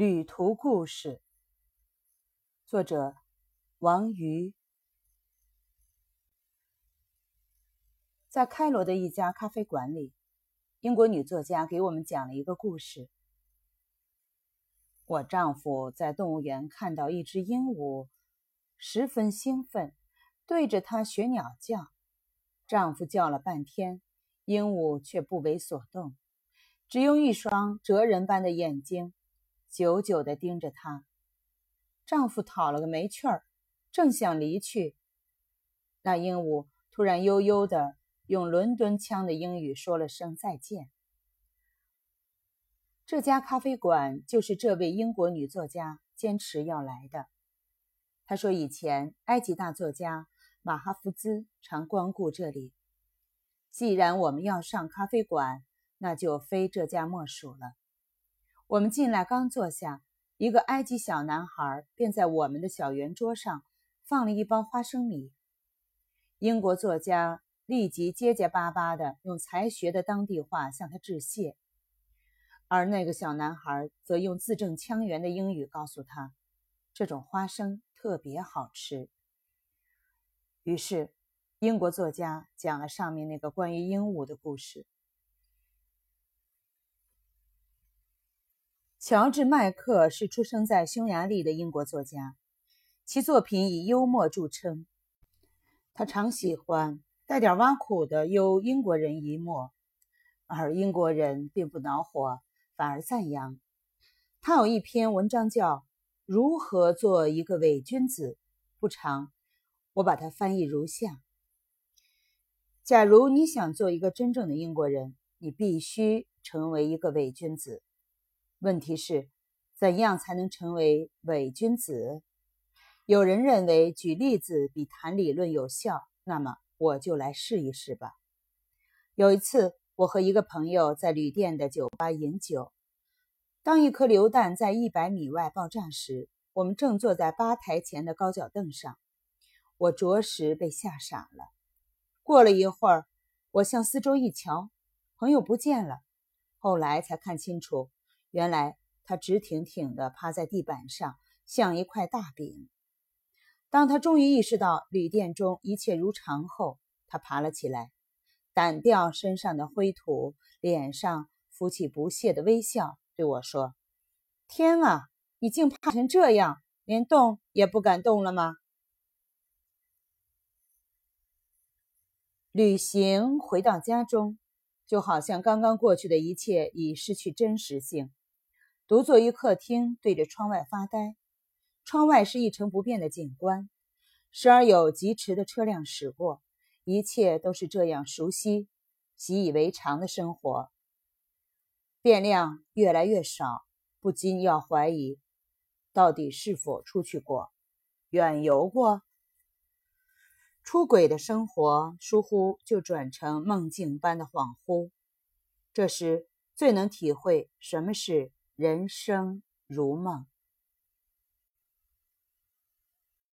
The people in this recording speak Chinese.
旅途故事，作者王瑜。在开罗的一家咖啡馆里，英国女作家给我们讲了一个故事。我丈夫在动物园看到一只鹦鹉，十分兴奋，对着它学鸟叫。丈夫叫了半天，鹦鹉却不为所动，只用一双哲人般的眼睛。久久地盯着她，丈夫讨了个没趣儿，正想离去，那鹦鹉突然悠悠地用伦敦腔的英语说了声再见。这家咖啡馆就是这位英国女作家坚持要来的。她说，以前埃及大作家马哈夫兹常光顾这里。既然我们要上咖啡馆，那就非这家莫属了。我们进来刚坐下，一个埃及小男孩便在我们的小圆桌上放了一包花生米。英国作家立即结结巴巴地用才学的当地话向他致谢，而那个小男孩则用字正腔圆的英语告诉他，这种花生特别好吃。于是，英国作家讲了上面那个关于鹦鹉的故事。乔治·麦克是出生在匈牙利的英国作家，其作品以幽默著称。他常喜欢带点挖苦的幽英国人一默，而英国人并不恼火，反而赞扬。他有一篇文章叫《如何做一个伪君子》，不长，我把它翻译如下：假如你想做一个真正的英国人，你必须成为一个伪君子。问题是，怎样才能成为伪君子？有人认为举例子比谈理论有效，那么我就来试一试吧。有一次，我和一个朋友在旅店的酒吧饮酒，当一颗榴弹在一百米外爆炸时，我们正坐在吧台前的高脚凳上。我着实被吓傻了。过了一会儿，我向四周一瞧，朋友不见了。后来才看清楚。原来他直挺挺地趴在地板上，像一块大饼。当他终于意识到旅店中一切如常后，他爬了起来，掸掉身上的灰土，脸上浮起不屑的微笑，对我说：“天啊，你竟怕成这样，连动也不敢动了吗？”旅行回到家中，就好像刚刚过去的一切已失去真实性。独坐于客厅，对着窗外发呆。窗外是一成不变的景观，时而有疾驰的车辆驶过，一切都是这样熟悉、习以为常的生活。变量越来越少，不禁要怀疑：到底是否出去过、远游过？出轨的生活疏忽就转成梦境般的恍惚。这时最能体会什么是。人生如梦。